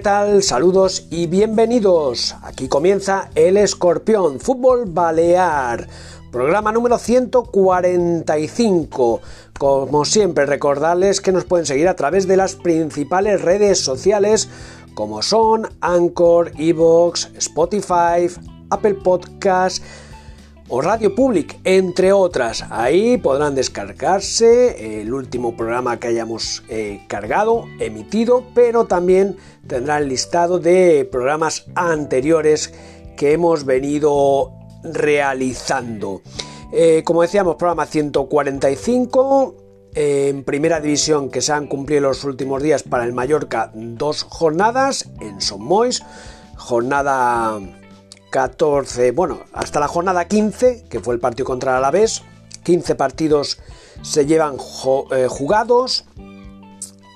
¿Qué tal? Saludos y bienvenidos. Aquí comienza El Escorpión, Fútbol Balear, programa número 145. Como siempre, recordarles que nos pueden seguir a través de las principales redes sociales como son Anchor, Evox, Spotify, Apple Podcasts o Radio Public, entre otras. Ahí podrán descargarse el último programa que hayamos eh, cargado, emitido, pero también tendrán listado de programas anteriores que hemos venido realizando. Eh, como decíamos, programa 145. en primera división que se han cumplido los últimos días para el Mallorca dos jornadas en Somois, jornada 14, bueno, hasta la jornada 15, que fue el partido contra el Alavés, 15 partidos se llevan eh, jugados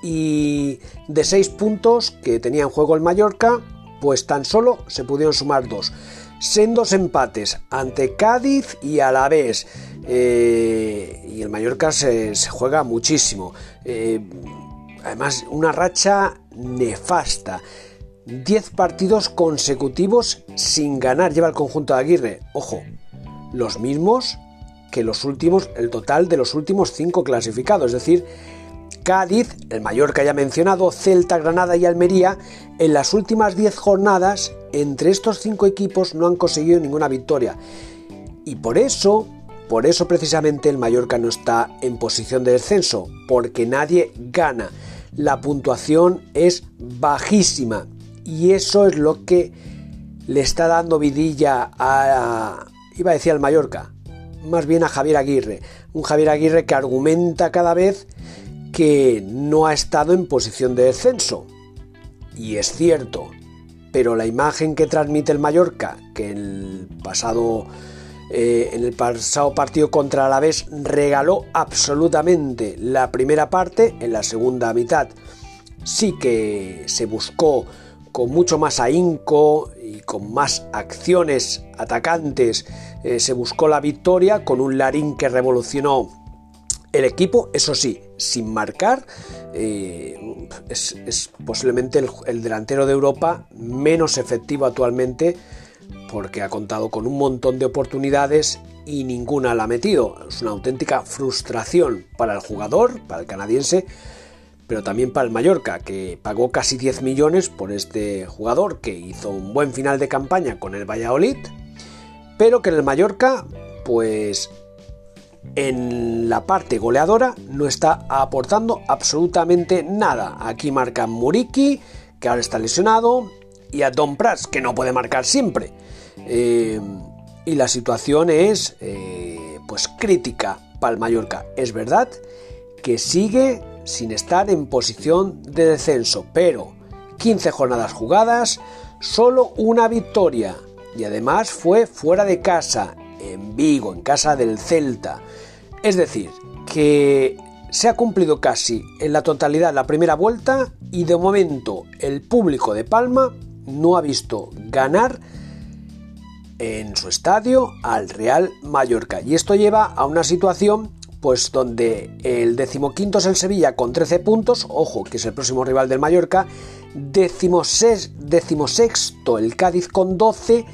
y de 6 puntos que tenía en juego el Mallorca, pues tan solo se pudieron sumar dos. Sendos empates ante Cádiz y Alavés. Eh, y el Mallorca se, juega muchísimo. Eh, además, una racha nefasta. 10 partidos consecutivos sin ganar lleva el conjunto de Aguirre. Ojo, los mismos que los últimos, el total de los últimos 5 clasificados. Es decir, Cádiz, el Mallorca ya mencionado, Celta, Granada y Almería, en las últimas 10 jornadas, entre estos 5 equipos no han conseguido ninguna victoria. Y por eso, por eso precisamente el Mallorca no está en posición de descenso, porque nadie gana. La puntuación es bajísima y eso es lo que le está dando vidilla a, iba a decir al Mallorca, más bien a Javier Aguirre, un Javier Aguirre que argumenta cada vez que no ha estado en posición de descenso. Y es cierto, pero la imagen que transmite el Mallorca, que el pasado, eh, en el pasado partido contra Alavés regaló absolutamente la primera parte, en la segunda mitad sí que se buscó con mucho más ahínco y con más acciones atacantes eh, se buscó la victoria con un Larín que revolucionó el equipo, eso sí, sin marcar, eh, es, posiblemente el, delantero de Europa menos efectivo actualmente porque ha contado con un montón de oportunidades y ninguna la ha metido. Es una auténtica frustración para el jugador, para el canadiense, pero también para el Mallorca, que pagó casi 10 millones por este jugador que hizo un buen final de campaña con el Valladolid, pero que en el Mallorca, pues en la parte goleadora no está aportando absolutamente nada. Aquí marca Muriki, que ahora está lesionado, y a Don Prats, que no puede marcar siempre. Eh, y la situación es eh, pues crítica para el Mallorca. Es verdad que sigue sin estar en posición de descenso, pero 15 jornadas jugadas, solo una victoria y además fue fuera de casa, en Vigo, en casa del Celta. Es decir, que se ha cumplido casi en la totalidad la primera vuelta y de momento el público de Palma no ha visto ganar en su estadio al Real Mallorca. Y esto lleva a una situación pues donde el decimoquinto es el Sevilla con 13 puntos, ojo que es el próximo rival del Mallorca, decimosexto el Cádiz con 12,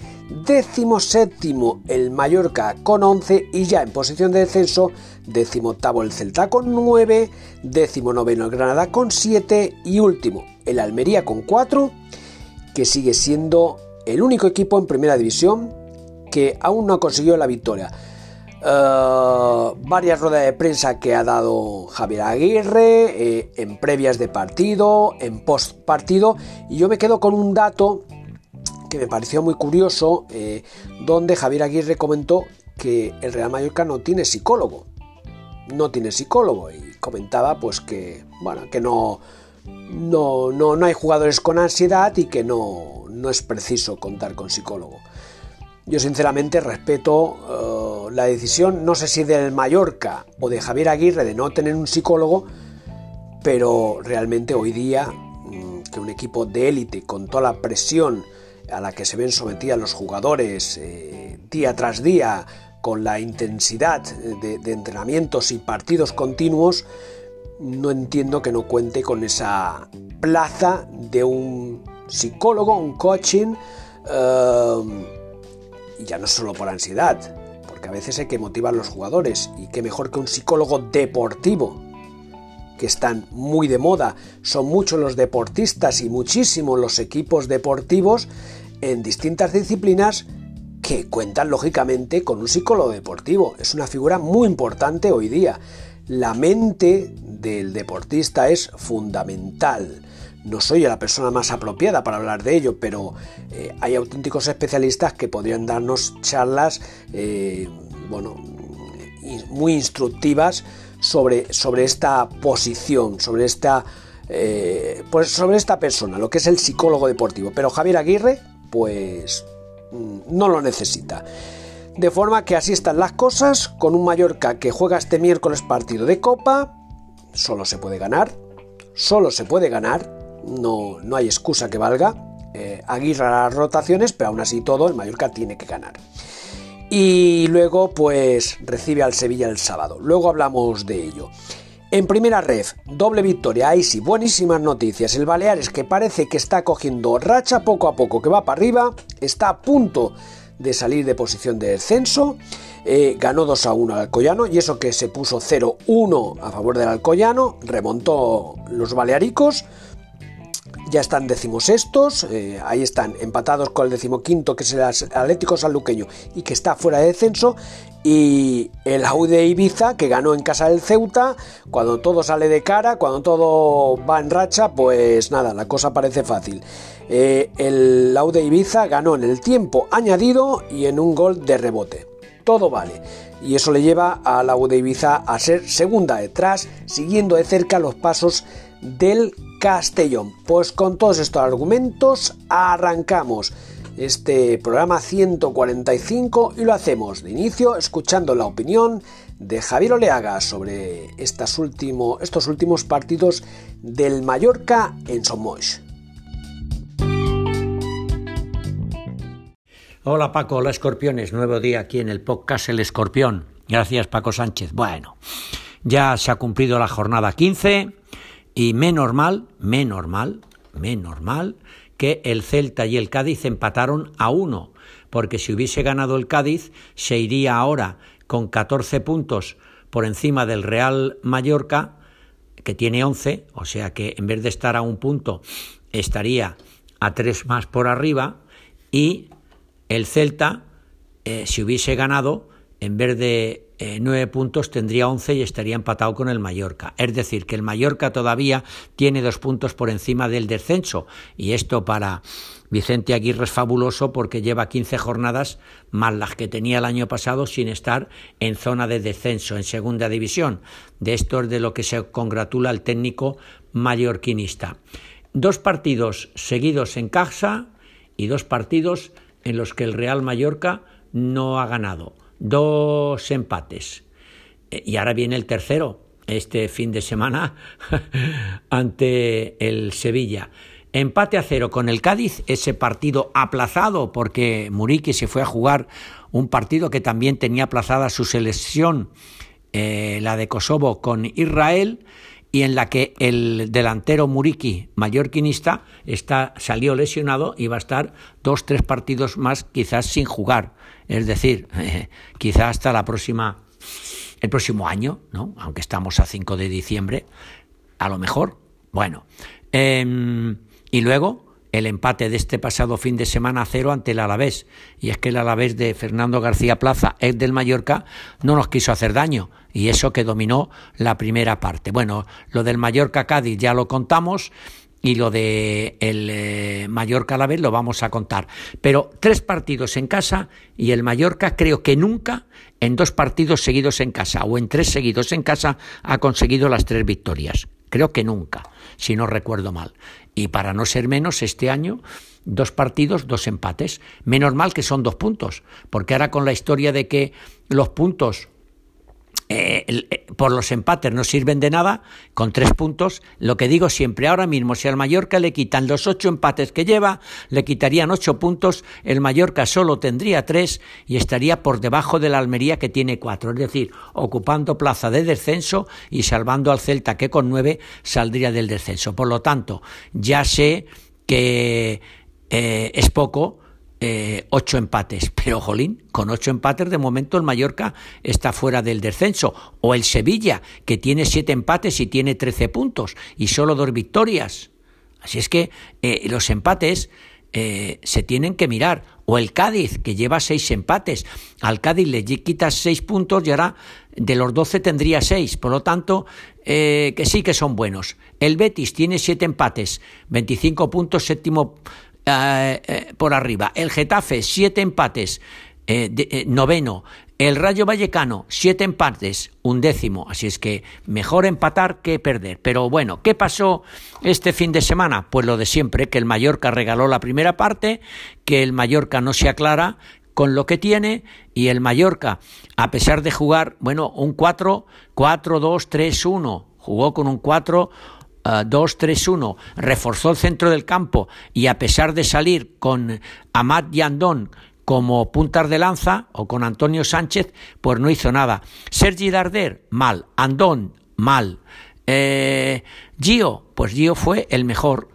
decimoséptimo el Mallorca con 11 y ya en posición de descenso, decimoctavo el Celta con 9, decimonoveno el Granada con 7 y último el Almería con 4, que sigue siendo el único equipo en primera división que aún no ha conseguido la victoria. Eh, varias ruedas de prensa que ha dado Javier Aguirre eh, en previas de partido, en post partido, y yo me quedo con un dato que me pareció muy curioso, eh, donde Javier Aguirre comentó que el Real Mallorca no tiene psicólogo, no tiene psicólogo, y comentaba pues que, bueno, que no, no, no, no hay jugadores con ansiedad y que no, no es preciso contar con psicólogo. Yo sinceramente respeto eh, la decisión, no sé si del Mallorca o de Javier Aguirre de no tener un psicólogo, pero realmente hoy día mm, que un equipo de élite con toda la presión a la que se ven sometidos los jugadores eh, día tras día, con la intensidad de, de, entrenamientos y partidos continuos, no entiendo que no cuente con esa plaza de un psicólogo, un coaching. Eh, y ya no solo por ansiedad, porque a veces hay que motivar a los jugadores y qué mejor que un psicólogo deportivo, que están muy de moda, son muchos los deportistas y muchísimos los equipos deportivos en distintas disciplinas que cuentan lógicamente con un psicólogo deportivo. Es una figura muy importante hoy día. La mente del deportista es fundamental no soy la persona más apropiada para hablar de ello, pero eh, hay auténticos especialistas que podrían darnos charlas, eh, bueno, muy instructivas sobre, sobre esta posición, sobre esta, eh, pues sobre esta persona, lo que es el psicólogo deportivo. Pero Javier Aguirre, pues mm, no lo necesita. De forma que así están las cosas, con un Mallorca que juega este miércoles partido de Copa, solo se puede ganar, solo se puede ganar, no, no hay excusa que valga. Eh, Aguirre las rotaciones, pero aún así todo, el Mallorca tiene que ganar. Y luego, pues, recibe al Sevilla el sábado. Luego hablamos de ello. En primera ref, doble victoria, ahí sí, buenísimas noticias. El Baleares que parece que está cogiendo racha poco a poco, que va para arriba, está a punto de salir de posición de descenso. Eh, ganó 2 a 1 al Alcoyano y eso que se puso 0-1 a favor del Alcoyano, remontó los Balearicos ya están decimosextos, eh, ahí están empatados con el decimoquinto que es el Atlético Sanluqueño y que está fuera de descenso y el Aude Ibiza que ganó en casa del Ceuta, cuando todo sale de cara, cuando todo va en racha, pues nada, la cosa parece fácil. Eh, el Aude Ibiza ganó en el tiempo añadido y en un gol de rebote. Todo vale. Y eso le lleva a la Aude Ibiza a ser segunda detrás, siguiendo de cerca los pasos del Castellón. Pues con todos estos argumentos arrancamos este programa 145 y lo hacemos de inicio escuchando la opinión de Javier Oleaga sobre estos últimos partidos del Mallorca en Somos. Hola Paco, hola Escorpiones, nuevo día aquí en el podcast El Escorpión. Gracias Paco Sánchez. Bueno, ya se ha cumplido la jornada 15 y menos mal, menos mal, menos mal que el Celta y el Cádiz empataron a uno, porque si hubiese ganado el Cádiz se iría ahora con 14 puntos por encima del Real Mallorca, que tiene 11, o sea que en vez de estar a un punto estaría a tres más por arriba, y el Celta, eh, si hubiese ganado, en vez de eh, nueve puntos tendría once y estaría empatado con el Mallorca. Es decir, que el Mallorca todavía tiene dos puntos por encima del descenso. Y esto para Vicente Aguirre es fabuloso porque lleva 15 jornadas más las que tenía el año pasado sin estar en zona de descenso, en segunda división. De esto es de lo que se congratula el técnico mallorquinista. Dos partidos seguidos en casa y dos partidos en los que el Real Mallorca no ha ganado dos empates. Eh, y ahora viene el tercero, este fin de semana, ante el Sevilla. Empate a cero con el Cádiz, ese partido aplazado porque Muriqui se fue a jugar un partido que también tenía aplazada su selección, eh, la de Kosovo con Israel, y en la que el delantero Muriqui, mallorquinista, está, salió lesionado y va a estar dos, tres partidos más quizás sin jugar. Es decir, eh, quizás hasta la próxima, el próximo año, ¿no? aunque estamos a 5 de diciembre, a lo mejor. Bueno, em, y luego el empate de este pasado fin de semana a cero ante el Alavés. Y es que el Alavés de Fernando García Plaza, ex del Mallorca, no nos quiso hacer daño. Y eso que dominó la primera parte. Bueno, lo del Mallorca Cádiz ya lo contamos y lo de el eh, Mallorca Alavés lo vamos a contar. Pero tres partidos en casa y el Mallorca creo que nunca en dos partidos seguidos en casa o en tres seguidos en casa ha conseguido las tres victorias. Creo que nunca, si no recuerdo mal. Y para no ser menos, este año, dos partidos, dos empates. Menos mal que son dos puntos, porque ahora con la historia de que los puntos eh, eh, por los empates no sirven de nada, con tres puntos, lo que digo siempre, ahora mismo si al Mallorca le quitan los ocho empates que lleva, le quitarían ocho puntos, el Mallorca solo tendría tres y estaría por debajo de la Almería que tiene cuatro, es decir, ocupando plaza de descenso y salvando al Celta que con nueve saldría del descenso. Por lo tanto, ya sé que eh, es poco, eh, ocho empates. Pero, jolín, con ocho empates de momento el Mallorca está fuera del descenso. O el Sevilla, que tiene siete empates y tiene trece puntos y solo dos victorias. Así es que eh, los empates eh, se tienen que mirar. O el Cádiz, que lleva seis empates. Al Cádiz le quitas seis puntos y ahora de los doce tendría seis. Por lo tanto, que sí que son buenos. El Betis tiene siete empates, 25 puntos, séptimo eh, eh, por arriba. El Getafe, siete empates, eh, noveno. El Rayo Vallecano, siete empates, un décimo. Así es que mejor empatar que perder. Pero bueno, ¿qué pasó este fin de semana? Pues lo de siempre, que el Mallorca regaló la primera parte, que el Mallorca no se aclara con lo que tiene y el Mallorca, a pesar de jugar, bueno, un 4, 4, 2, 3, 1, jugó con un 4 2-3-1, reforzó el centro del campo y a pesar de salir con Amat Yandón como puntas de lanza o con Antonio Sánchez, pues no hizo nada. Sergi Darder, mal. Andón, mal. Eh, Gio, pues Gio fue el mejor.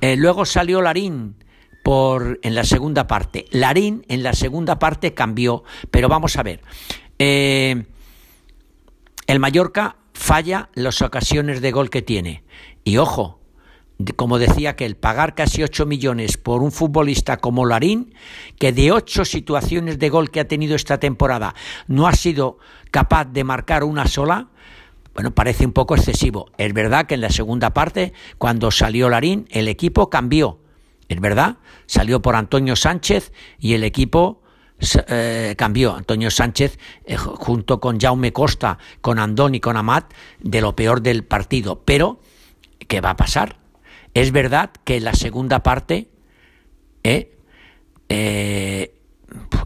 Eh, luego salió Larín por, en la segunda parte. Larín en la segunda parte cambió, pero vamos a ver. Eh, el Mallorca falla las ocasiones de gol que tiene. Y ojo, como decía que el pagar casi 8 millones por un futbolista como Larín, que de ocho situaciones de gol que ha tenido esta temporada no ha sido capaz de marcar una sola, bueno, parece un poco excesivo. Es verdad que en la segunda parte, cuando salió Larín, el equipo cambió. Es verdad, salió por Antonio Sánchez y el equipo eh, cambió. Antonio Sánchez, eh, junto con Jaume Costa, con Andón y con Amat, de lo peor del partido. Pero ¿qué va a pasar? Es verdad que en la segunda parte ¿eh?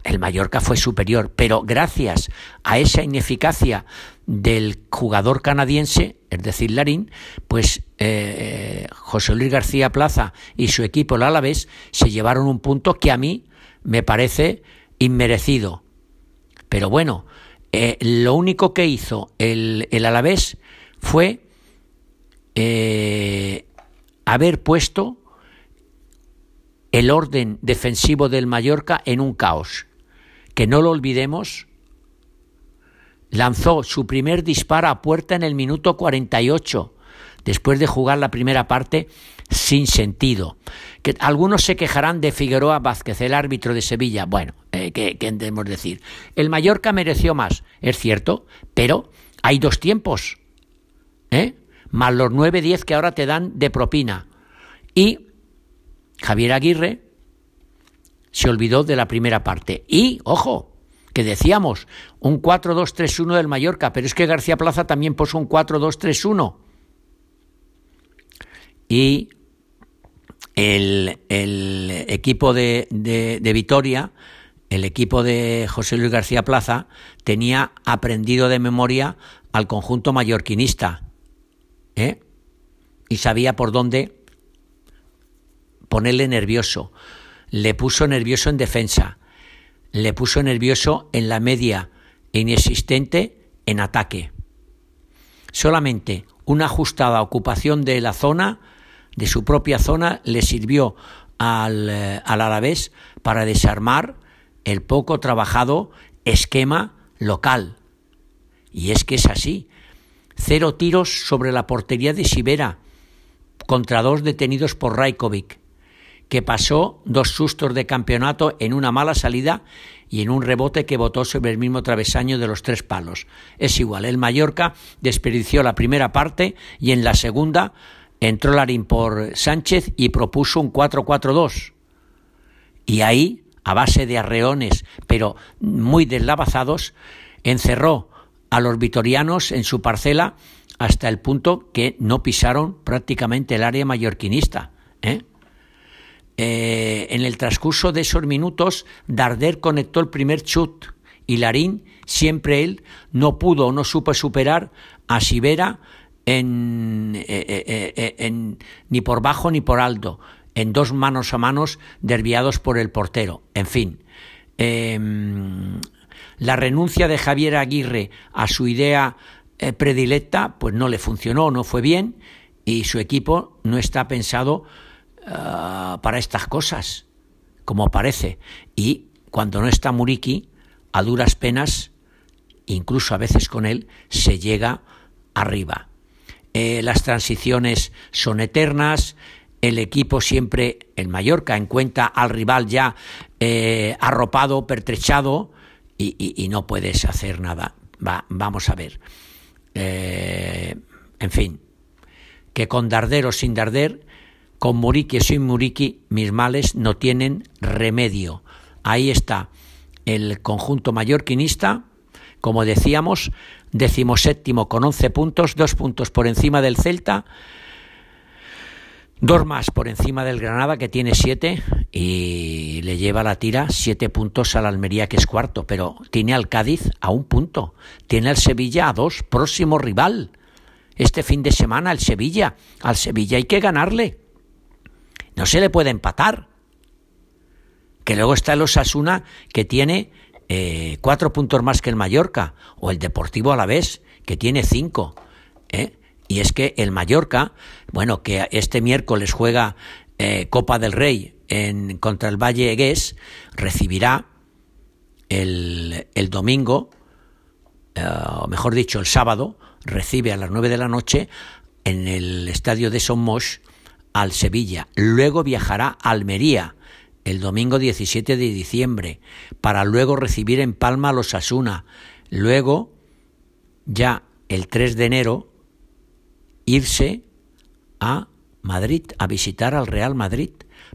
El Mallorca fue superior, pero gracias a esa ineficacia del jugador canadiense, es decir, Larín, pues José Luis García Plaza y su equipo, el Alavés, se llevaron un punto que a mí me parece inmerecido. Pero bueno, lo único que hizo el, el Alavés fue eh, haber puesto el orden defensivo del Mallorca en un caos. Que no lo olvidemos, lanzó su primer disparo a puerta en el minuto 48, después de jugar la primera parte sin sentido. Que algunos se quejarán de Figueroa Vázquez, el árbitro de Sevilla. Bueno, ¿qué, ¿qué debemos decir? El Mallorca mereció más, es cierto, pero hay dos tiempos. ¿Eh? más los 9-10 que ahora te dan de propina. Y Javier Aguirre se olvidó de la primera parte. Y, ojo, que decíamos, un 4-2-3-1 del Mallorca, pero es que García Plaza también puso un 4-2-3-1. Y el, equipo de, de Vitoria, el equipo de José Luis García Plaza, tenía aprendido de memoria al conjunto mallorquinista ¿eh? y sabía por dónde ponerle nervioso. Le puso nervioso en defensa, le puso nervioso en la media inexistente en ataque. Solamente una ajustada ocupación de la zona, de su propia zona, le sirvió al, eh, al Alavés para desarmar el poco trabajado esquema local. Y es que es así. Cero tiros sobre la portería de Sibera contra dos detenidos por Rajkovic. que pasó dos sustos de campeonato en una mala salida y en un rebote que botó sobre el mismo travesaño de los tres palos. Es igual, el Mallorca desperdició la primera parte y en la segunda entró Larín por Sánchez y propuso un 4-4-2. Y ahí, a base de arreones, pero muy deslavazados, encerró a los vitorianos en su parcela hasta el punto que no pisaron prácticamente el área mallorquinista. ¿eh? Eh, en el transcurso de esos minutos, Darder conectó el primer chut y Larín, siempre él, no pudo o no supo superar a Sibera en, eh, en, ni por bajo ni por alto, en dos manos a manos desviados por el portero. En fin, em, la renuncia de Javier Aguirre a su idea eh, predilecta, pues no le funcionó, no fue bien y su equipo no está pensado ah, para estas cosas, como parece. Y cuando no está Muriki, a duras penas, incluso a veces con él, se llega arriba. Eh, las transiciones son eternas, el equipo siempre, el Mallorca, encuentra al rival ya eh, arropado, pertrechado, y, no puedes hacer nada. vamos a ver. Eh, en fin, que con Darder o sin Darder, con Muriqui o sin Muriqui, mis males no tienen remedio. Ahí está el conjunto mallorquinista, como decíamos, decimoséptimo con 11 puntos, dos puntos por encima del Celta, Dos más por encima del Granada, que tiene siete, y le lleva la tira siete puntos al Almería, que es cuarto, pero tiene al Cádiz a un punto, tiene al Sevilla a dos, próximo rival. Este fin de semana, el Sevilla. Al Sevilla hay que ganarle. No se le puede empatar. Que luego está el Osasuna, que tiene eh, cuatro puntos más que el Mallorca, o el Deportivo a la vez, que tiene cinco. ¿eh? Y es que el Mallorca, bueno, que este miércoles juega eh, Copa del Rey en, contra el Valle Egués, recibirá el, el domingo, eh, o mejor dicho, el sábado, recibe a las nueve de la noche en el estadio de Somos al Sevilla. Luego viajará a Almería el domingo 17 de diciembre para luego recibir en Palma a los Asuna. Luego, ya el 3 de enero, irse a Madrid, a visitar al Real Madrid,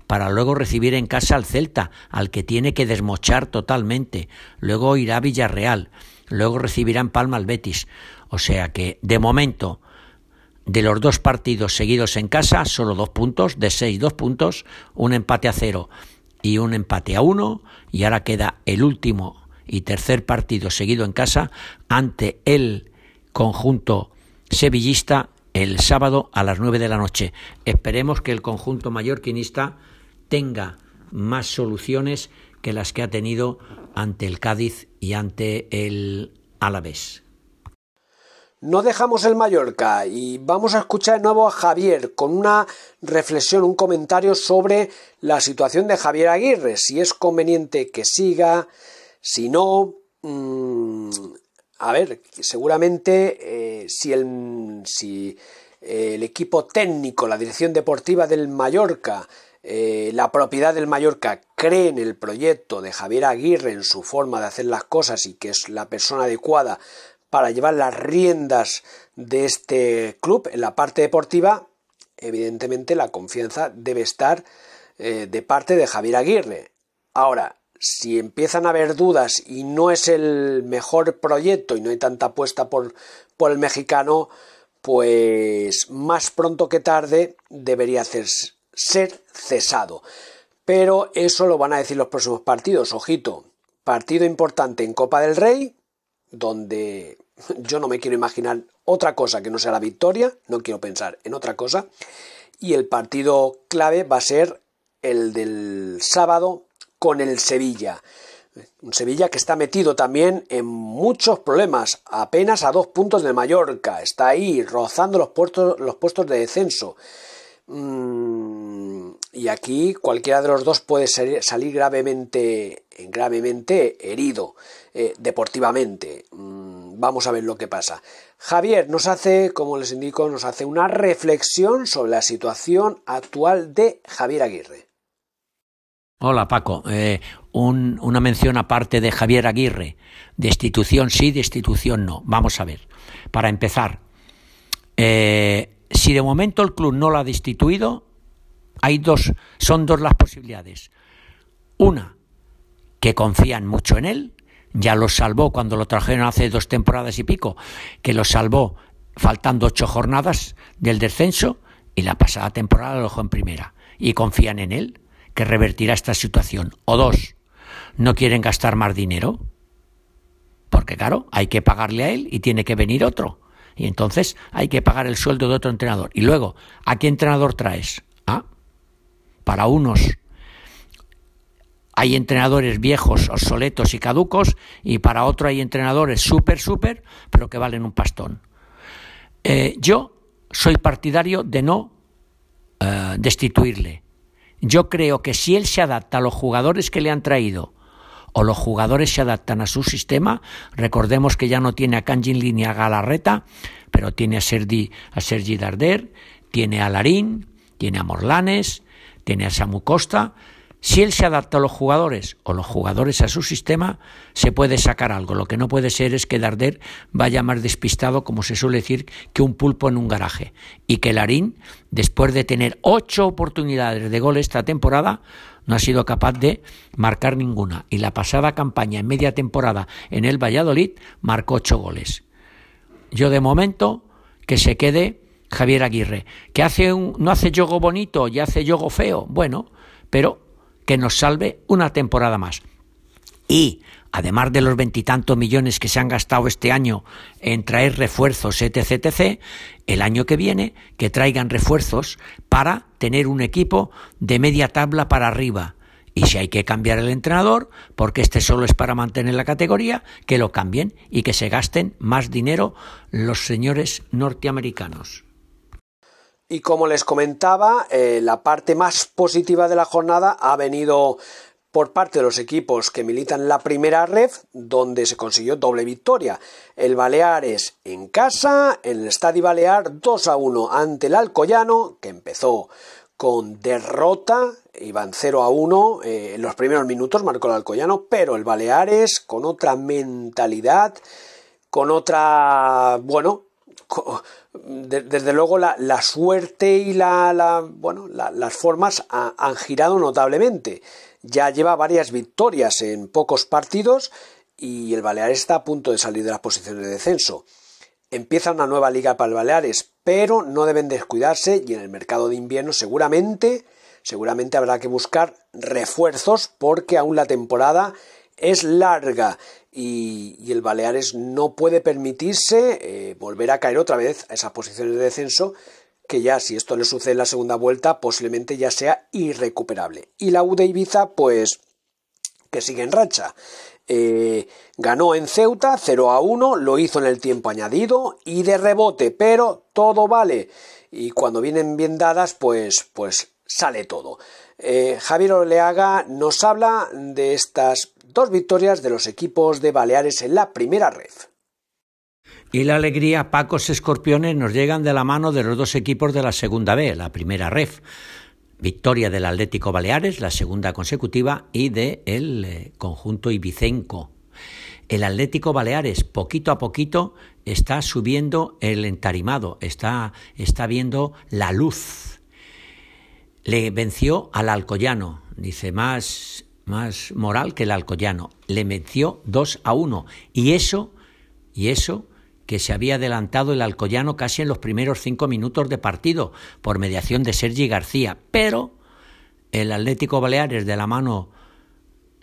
para luego recibir en casa al Celta, al que tiene que desmochar totalmente, luego irá a Villarreal, luego recibirá en Palma al Betis. O sea que, de momento, de los dos partidos seguidos en casa, solo dos puntos, de seis, dos puntos, un empate a cero y un empate a uno, y ahora queda el último y tercer partido seguido en casa ante el conjunto sevillista el sábado a las nueve de la noche. Esperemos que el conjunto mallorquinista tenga más soluciones que las que ha tenido ante el Cádiz y ante el Alavés. No dejamos el Mallorca y vamos a escuchar de nuevo a Javier con una reflexión, un comentario sobre la situación de Javier Aguirre, si es conveniente que siga, si no, mm, a ver, seguramente eh, si, el, si eh, el equipo técnico, la dirección deportiva del Mallorca, eh, la propiedad del Mallorca cree en el proyecto de Javier Aguirre, en su forma de hacer las cosas y que es la persona adecuada para llevar las riendas de este club en la parte deportiva, evidentemente la confianza debe estar de parte de Javier Aguirre. Ahora, si empiezan a haber dudas y no es el mejor proyecto y no hay tanta apuesta por, por el mexicano, pues más pronto que tarde debería ser cesado. Pero eso lo van a decir los próximos partidos. Ojito, partido importante en Copa del Rey, donde yo no me quiero imaginar otra cosa que no sea la victoria, no quiero pensar en otra cosa. Y el partido clave va a ser el del sábado con el Sevilla. Un Sevilla que está metido también en muchos problemas, apenas a dos puntos de Mallorca, está ahí rozando los puestos, los puestos de descenso. Mm, y aquí cualquiera de los dos puede salir gravemente, gravemente herido eh, deportivamente. Mm, vamos a ver lo que pasa. Javier nos hace, como les indico, nos hace una reflexión sobre la situación actual de Javier Aguirre. Hola Paco, eh, una mención aparte de Javier Aguirre. Destitución sí, destitución no. Vamos a ver. Para empezar, eh, si de momento el club no lo ha destituido, hay dos, son dos las posibilidades. Una, que confían mucho en él, ya lo salvó cuando lo trajeron hace dos temporadas y pico, que lo salvó faltando ocho jornadas del descenso y la pasada temporada lo dejó en primera. Y confían en él, que revertirá esta situación. O dos, no quieren gastar más dinero, porque claro, hay que pagarle a él y tiene que venir otro. Y entonces hay que pagar el sueldo de otro entrenador. Y luego, ¿a qué entrenador traes? ¿Ah? Para unos hay entrenadores viejos, obsoletos y caducos, y para otro hay entrenadores súper, súper, pero que valen un pastón. Eh, yo soy partidario de no eh, destituirle. Yo creo que si él se adapta a los jugadores que le han traído o los jugadores se adaptan a su sistema, recordemos que ya no tiene a Kanjin ni a Galarreta, pero tiene a Sergi, a Sergi Darder, tiene a Larín, tiene a Morlanes, tiene a Samu Costa, si él se adapta a los jugadores o los jugadores a su sistema, se puede sacar algo. Lo que no puede ser es que Darder vaya más despistado, como se suele decir, que un pulpo en un garaje. Y que Larín, después de tener ocho oportunidades de gol esta temporada, no ha sido capaz de marcar ninguna. Y la pasada campaña, en media temporada, en el Valladolid, marcó ocho goles. Yo de momento, que se quede Javier Aguirre, que hace un, no hace yogo bonito y hace yogo feo, bueno, pero que nos salve una temporada más. Y, además de los veintitantos millones que se han gastado este año en traer refuerzos, etc., etc., el año que viene que traigan refuerzos para tener un equipo de media tabla para arriba. Y si hay que cambiar el entrenador, porque este solo es para mantener la categoría, que lo cambien y que se gasten más dinero los señores norteamericanos. Y como les comentaba, eh, la parte más positiva de la jornada ha venido por parte de los equipos que militan la primera red, donde se consiguió doble victoria. El Baleares en casa, en el Estadio Balear 2 a 1 ante el Alcoyano, que empezó con derrota, iban 0 a 1 eh, en los primeros minutos, marcó el Alcoyano, pero el Baleares con otra mentalidad, con otra, bueno, desde luego la, suerte y la, bueno, las formas han girado notablemente. Ya lleva varias victorias en pocos partidos y el Baleares está a punto de salir de las posiciones de descenso. Empieza una nueva liga para el Baleares, pero no deben descuidarse y en el mercado de invierno seguramente, seguramente habrá que buscar refuerzos porque aún la temporada es larga y, el Baleares no puede permitirse eh, volver a caer otra vez a esas posiciones de descenso que ya si esto le sucede en la segunda vuelta posiblemente ya sea irrecuperable. Y la U de Ibiza pues que sigue en racha. Eh, ganó en Ceuta 0 a 1, lo hizo en el tiempo añadido y de rebote, pero todo vale. Y cuando vienen bien dadas, pues, pues sale todo. Eh, Javier Oleaga nos habla de estas dos victorias de los equipos de Baleares en la primera red. Y la alegría, Pacos Escorpiones, nos llegan de la mano de los dos equipos de la segunda B, la primera ref. Victoria del Atlético Baleares, la segunda consecutiva, y del el eh, conjunto ibicenco. El Atlético Baleares, poquito a poquito, está subiendo el entarimado, está, está viendo la luz. Le venció al Alcoyano, dice más más moral que el Alcoyano. Le metió 2 a 1. Y eso, y eso que se había adelantado el Alcoyano casi en los primeros cinco minutos de partido por mediación de Sergi García. Pero el Atlético Baleares, de la mano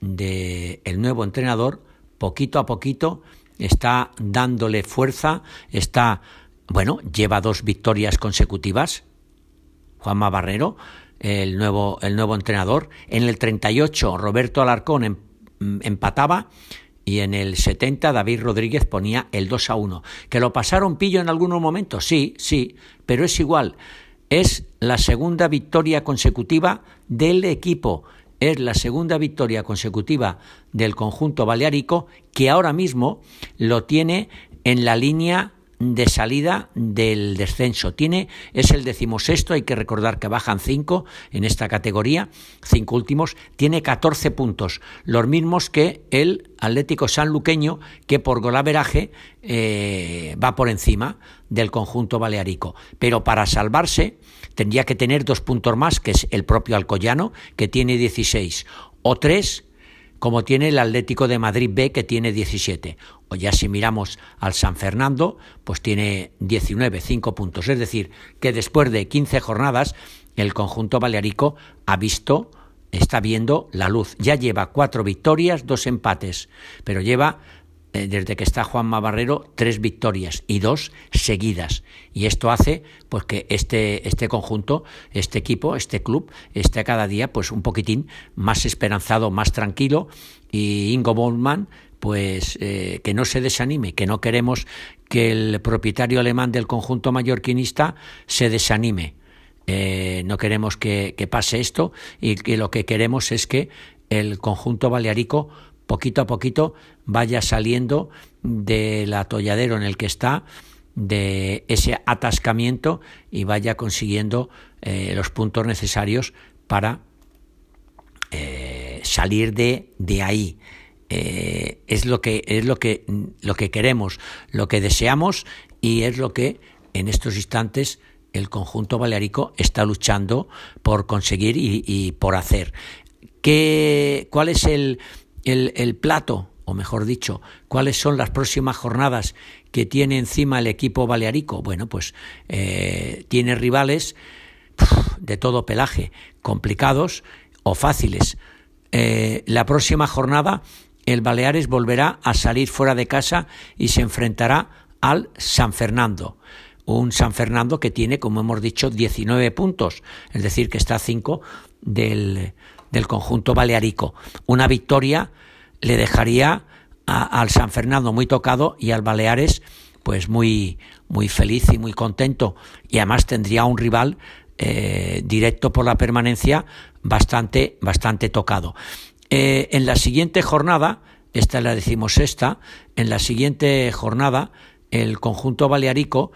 del el nuevo entrenador, poquito a poquito está dándole fuerza, está, bueno, lleva dos victorias consecutivas, Juanma Barrero, el nuevo, el nuevo entrenador. En el 38 Roberto Alarcón em, empataba y en el 70 David Rodríguez ponía el 2 a 1. ¿Que lo pasaron pillo en algunos momentos? Sí, sí, pero es igual. Es la segunda victoria consecutiva del equipo. Es la segunda victoria consecutiva del conjunto balearico que ahora mismo lo tiene en la línea de salida del descenso. Tiene, es el decimosexto, hay que recordar que bajan cinco en esta categoría, cinco últimos, tiene 14 puntos, los mismos que el Atlético Sanluqueño, que por golaveraje eh, va por encima del conjunto balearico. Pero para salvarse tendría que tener dos puntos más, que es el propio Alcoyano, que tiene 16, o tres como tiene el Atlético de Madrid B, que tiene 17. O ya si miramos al San Fernando, pues tiene 19, 5 puntos. Es decir, que después de 15 jornadas, el conjunto balearico ha visto, está viendo la luz. Ya lleva cuatro victorias, dos empates, pero lleva desde que está Juanma Barrero, tres victorias y dos seguidas. Y esto hace pues que este, este conjunto, este equipo, este club, esté cada día pues un poquitín más esperanzado, más tranquilo. Y Ingo Bollman, pues eh, que no se desanime, que no queremos que el propietario alemán del conjunto mallorquinista se desanime. Eh, no queremos que, que pase esto y que lo que queremos es que el conjunto balearico poquito a poquito vaya saliendo del atolladero en el que está, de ese atascamiento y vaya consiguiendo eh, los puntos necesarios para eh, salir de, de ahí. Eh, es lo que es lo que lo que queremos, lo que deseamos y es lo que en estos instantes el conjunto balearico está luchando por conseguir y, y por hacer. ¿Qué, ¿Cuál es el, el, plato, o mejor dicho, cuáles son las próximas jornadas que tiene encima el equipo balearico. Bueno, pues eh, tiene rivales de todo pelaje, complicados o fáciles. Eh, la próxima jornada el Baleares volverá a salir fuera de casa y se enfrentará al San Fernando. Un San Fernando que tiene, como hemos dicho, 19 puntos, es decir, que está a 5 del, del conjunto balearico. Una victoria le dejaría al San Fernando muy tocado y al Baleares pues muy, muy feliz y muy contento. Y además tendría un rival eh, directo por la permanencia bastante, bastante tocado. Eh, en la siguiente jornada, esta la decimos esta, en la siguiente jornada, el conjunto balearico,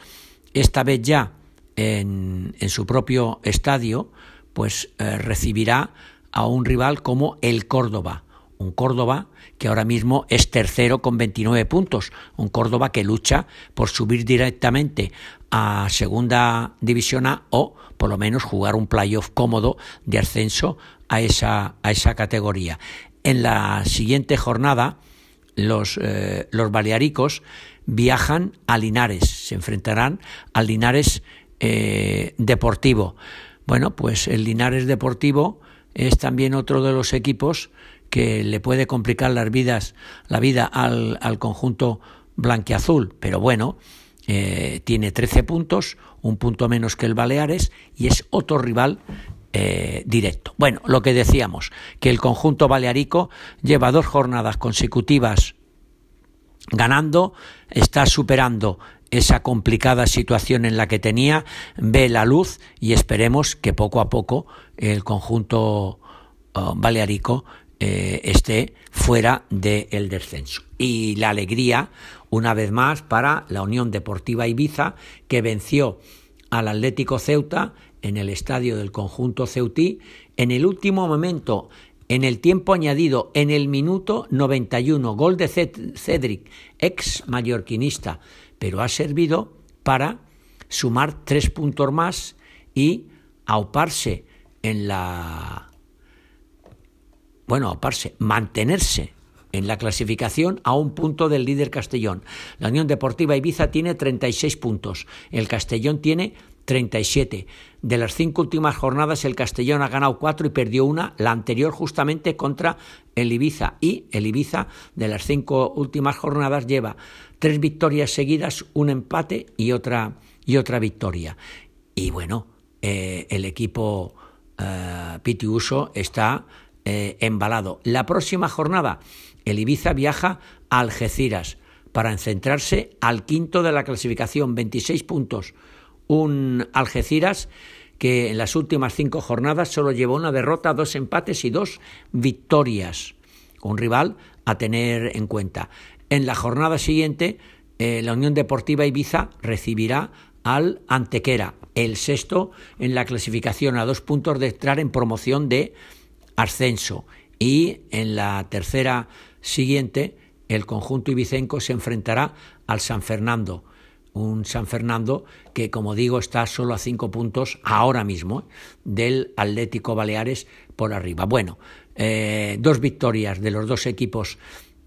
esta vez ya en, en su propio estadio, pues eh, recibirá a un rival como el Córdoba. Un Córdoba que ahora mismo es tercero con 29 puntos. Un Córdoba que lucha por subir directamente a Segunda División A o por lo menos jugar un playoff cómodo de ascenso a esa, a esa categoría. En la siguiente jornada, los, eh, los balearicos viajan a Linares, se enfrentarán al Linares eh, Deportivo. Bueno, pues el Linares Deportivo es también otro de los equipos que le puede complicar las vidas, la vida al, al conjunto blanquiazul, pero bueno, eh, tiene 13 puntos, un punto menos que el Baleares y es otro rival eh, directo. Bueno, lo que decíamos, que el conjunto balearico lleva dos jornadas consecutivas ganando, está superando esa complicada situación en la que tenía, ve la luz y esperemos que poco a poco el conjunto uh, balearico eh, esté fuera del descenso. Y la alegría, una vez más, para la Unión Deportiva Ibiza, que venció al Atlético Ceuta en el estadio del conjunto ceutí en el último momento en el tiempo añadido, en el minuto 91, gol de Cedric, ex mallorquinista, pero ha servido para sumar tres puntos más y auparse en la... Bueno, auparse, mantenerse en la clasificación a un punto del líder Castellón. La Unión Deportiva Ibiza tiene 36 puntos, el Castellón tiene 37. De las cinco últimas jornadas, el Castellón ha ganado cuatro y perdió una, la anterior justamente contra el Ibiza. Y el Ibiza, de las cinco últimas jornadas, lleva tres victorias seguidas, un empate y otra, y otra victoria. Y bueno, eh, el equipo eh, Pitiuso está eh, embalado. La próxima jornada, el Ibiza viaja a Algeciras para centrarse al quinto de la clasificación, 26 puntos un Algeciras que en las últimas cinco jornadas solo llevó una derrota, dos empates y dos victorias. Un rival a tener en cuenta. En la jornada siguiente, eh, la Unión Deportiva Ibiza recibirá al Antequera, el sexto en la clasificación a dos puntos de entrar en promoción de ascenso. Y en la tercera siguiente, el conjunto ibicenco se enfrentará al San Fernando. Un San Fernando que, como digo, está solo a cinco puntos ahora mismo del Atlético Baleares por arriba. Bueno, eh, dos victorias de los dos equipos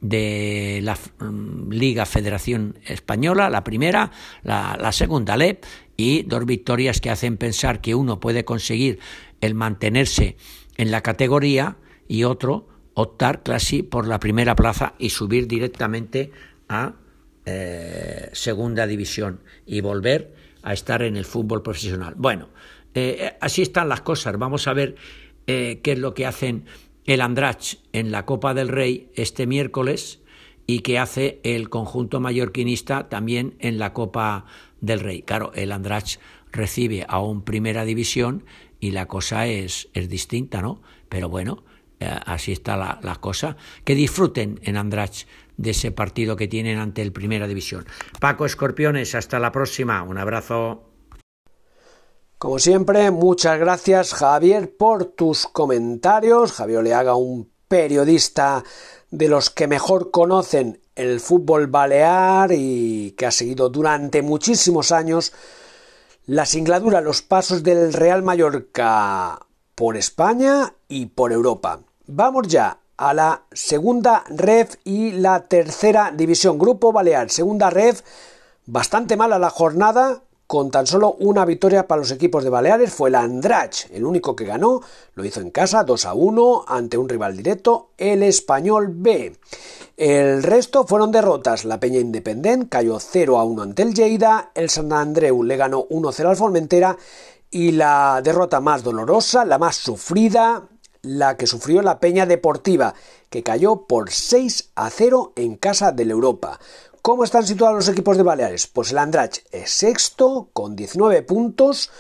de la mm, Liga Federación Española, la primera, la, la segunda LEP, y dos victorias que hacen pensar que uno puede conseguir el mantenerse en la categoría y otro optar casi por la primera plaza y subir directamente a eh, segunda división y volver a estar en el fútbol profesional. Bueno, eh, así están las cosas. Vamos a ver eh, qué es lo que hacen el Andrach en la Copa del Rey este miércoles y qué hace el conjunto mallorquinista también en la Copa del Rey. Claro, el Andrach recibe a un primera división y la cosa es, es distinta, ¿no? Pero bueno, así está la, la, cosa. Que disfruten en Andrach de ese partido que tienen ante el Primera División. Paco Escorpiones, hasta la próxima. Un abrazo. Como siempre, muchas gracias Javier por tus comentarios. Javier Oleaga, un periodista de los que mejor conocen el fútbol balear y que ha seguido durante muchísimos años la singladura, los pasos del Real Mallorca por España y por Europa. Vamos ya a la segunda ref y la tercera división. Grupo Balear, segunda ref, bastante mala la jornada, con tan solo una victoria para los equipos de Baleares fue el Andrach, el único que ganó, lo hizo en casa 2 a 1 ante un rival directo, el Español B. El resto fueron derrotas, la Peña Independent cayó 0 a 1 ante el Lleida, el San Andreu le ganó 1-0 al Formentera y la derrota más dolorosa, la más sufrida, la que sufrió la Peña Deportiva, que cayó por 6 a 0 en casa del Europa. ¿Cómo están situados los equipos de Baleares? Pues el Andrach es sexto con 19 puntos.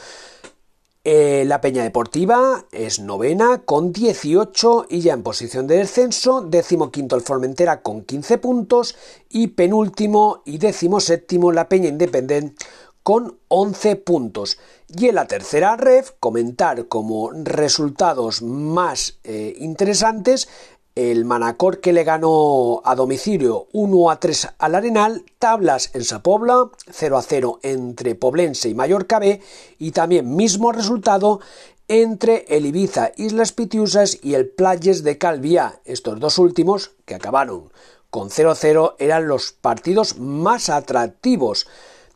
Eh, la Peña Deportiva es novena con 18 y ya en posición de descenso, décimo quinto el Formentera con 15 puntos y penúltimo y décimo séptimo la Peña Independent con 11 puntos. Y en la tercera ref, comentar como resultados más eh, interesantes el Manacor que le ganó a domicilio 1 a 3 al Arenal, tablas en Sapobla, 0 a 0 entre Poblense y Mallorca B y también mismo resultado entre el Ibiza Islas Pitiusas y el Playes de Calviá. Estos dos últimos, que acabaron con 0-0, eran los partidos más atractivos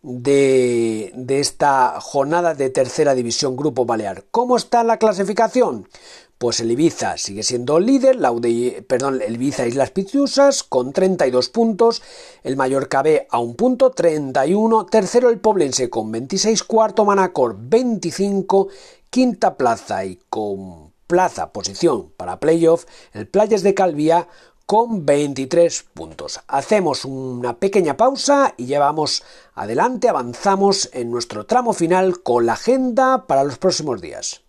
de, de, esta jornada de tercera división Grupo Balear. ¿Cómo está la clasificación? Pues el Ibiza sigue siendo líder, perdón, el Ibiza Islas Pitiusas con 32 puntos, el Mallorca B a un punto, 31, tercero el Poblense con 26, cuarto Manacor 25, quinta plaza y con plaza, posición para playoff, el Playas de Calvía con 23 puntos. Hacemos una pequeña pausa y llevamos adelante, avanzamos en nuestro tramo final con la agenda para los próximos días.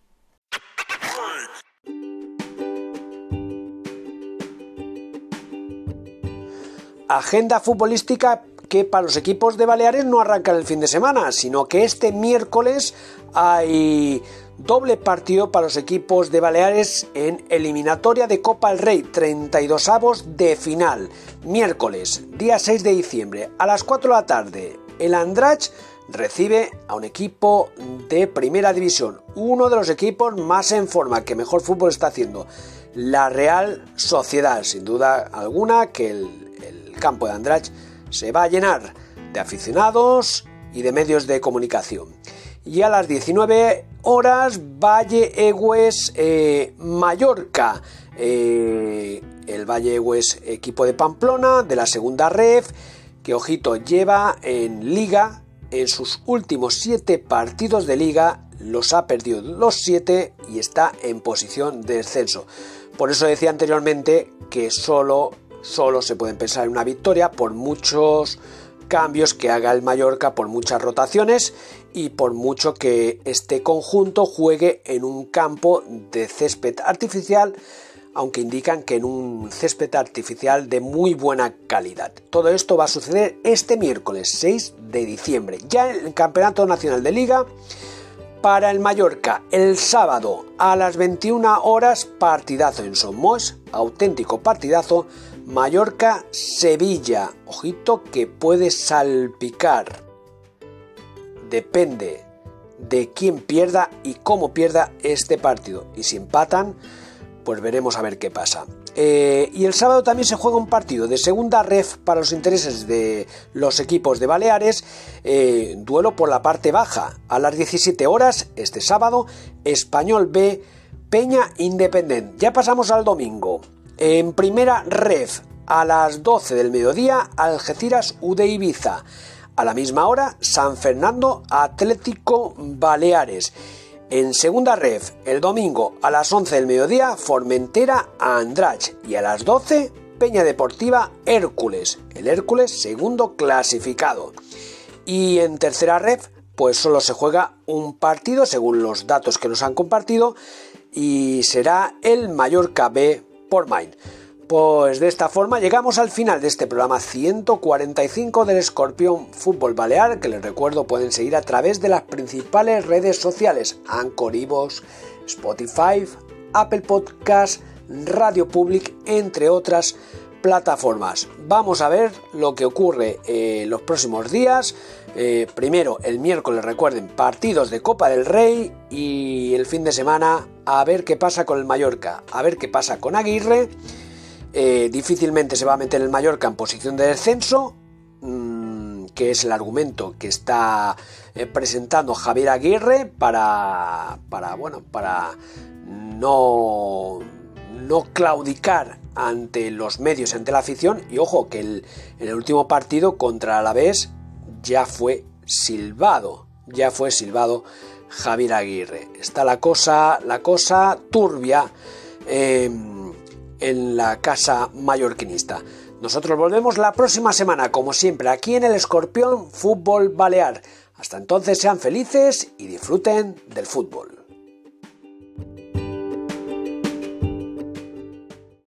Agenda futbolística que para los equipos de Baleares no arrancan el fin de semana, sino que este miércoles hay doble partido para los equipos de Baleares en eliminatoria de Copa del Rey, 32 avos de final. Miércoles, día 6 de diciembre, a las 4 de la tarde, el Andrach recibe a un equipo de primera división, uno de los equipos más en forma, que mejor fútbol está haciendo. La Real Sociedad, sin duda alguna, que el campo de Andrach se va a llenar de aficionados y de medios de comunicación. Y a las 19 horas, Valle Egues eh, Mallorca. Eh, el Valle Egues equipo de Pamplona, de la segunda ref, que ojito lleva en liga, en sus últimos 7 partidos de liga, los ha perdido los 7 y está en posición de descenso. Por eso decía anteriormente que solo solo se pueden pensar en una victoria por muchos cambios que haga el Mallorca, por muchas rotaciones y por mucho que este conjunto juegue en un campo de césped artificial aunque indican que en un césped artificial de muy buena calidad. Todo esto va a suceder este miércoles 6 de diciembre, ya en el Campeonato Nacional de Liga. Para el Mallorca, el sábado a las 21 horas, partidazo en Somos, auténtico partidazo, Mallorca-Sevilla. Ojito que puede salpicar. Depende de quién pierda y cómo pierda este partido. Y si empatan, pues veremos a ver qué pasa. Eh, y el sábado también se juega un partido de segunda ref para los intereses de los equipos de Baleares, eh, duelo por la parte baja. A las 17 horas, este sábado, Español B, Peña Independent. Ya pasamos al domingo. En primera ref, a las 12 del mediodía, Algeciras UD Ibiza. A la misma hora, San Fernando Atlético Baleares. En segunda ref, el domingo a las 11 del mediodía, Formentera Andrach. Y a las 12, Peña Deportiva Hércules. El Hércules segundo clasificado. Y en tercera ref, pues solo se juega un partido según los datos que nos han compartido y será el Mallorca B por Main. Pues de esta forma llegamos al final de este programa 145 del Escorpión Fútbol Balear, que les recuerdo pueden seguir a través de las principales redes sociales, Anchor, Spotify, Apple Podcast, Radio Public, entre otras plataformas. Vamos a ver lo que ocurre eh, los próximos días. Eh, primero, el miércoles, recuerden, partidos de Copa del Rey y el fin de semana a ver qué pasa con el Mallorca, a ver qué pasa con Aguirre eh, difícilmente se va a meter el Mallorca en posición de descenso, mm, que es el argumento que está eh, presentando Javier Aguirre para, para, bueno, para no, no claudicar ante los medios, ante la afición. Y ojo, que el, en el último partido contra Alavés ya fue silbado, ya fue silbado Javier Aguirre. Está la cosa, la cosa turbia. Eh, en la casa mallorquinista. Nosotros volvemos la próxima semana, como siempre, aquí en el Escorpión Fútbol Balear. Hasta entonces sean felices y disfruten del fútbol.